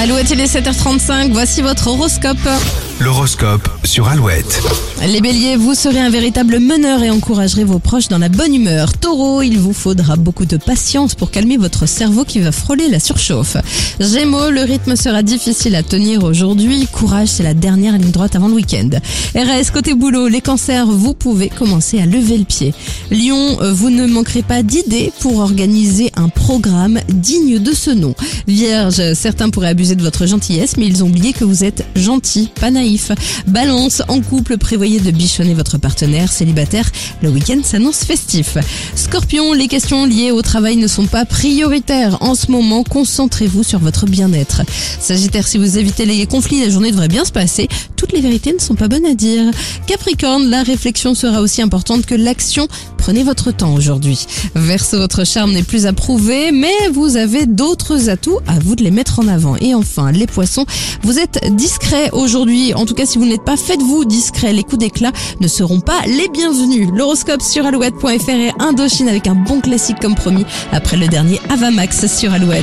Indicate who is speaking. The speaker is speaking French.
Speaker 1: Alouette, il est 7h35, voici votre horoscope.
Speaker 2: L'horoscope sur Alouette.
Speaker 1: Les béliers, vous serez un véritable meneur et encouragerez vos proches dans la bonne humeur. Taureau, il vous faudra beaucoup de patience pour calmer votre cerveau qui va frôler la surchauffe. Gémeaux, le rythme sera difficile à tenir aujourd'hui. Courage, c'est la dernière ligne droite avant le week-end. RS, côté boulot, les cancers, vous pouvez commencer à lever le pied. Euh, vous ne manquerez pas d'idées pour organiser un programme digne de ce nom. Vierge, certains pourraient abuser de votre gentillesse, mais ils ont oublié que vous êtes gentil, pas naïf. Balance, en couple, prévoyez de bichonner votre partenaire célibataire. Le week-end s'annonce festif. Scorpion, les questions liées au travail ne sont pas prioritaires. En ce moment, concentrez-vous sur votre bien-être. Sagittaire, si vous évitez les conflits, la journée devrait bien se passer. Toutes les vérités ne sont pas bonnes à dire. Capricorne, la réflexion sera aussi importante que l'action. Prenez votre temps aujourd'hui. Verseau, votre charme n'est plus approuvé, mais vous avez d'autres atouts, à vous de les mettre en avant. Et enfin, les poissons, vous êtes discrets aujourd'hui. En tout cas, si vous n'êtes pas, faites-vous discret. Les coups d'éclat ne seront pas les bienvenus. L'horoscope sur alouette.fr et Indochine avec un bon classique comme promis après le dernier Avamax sur Alouette.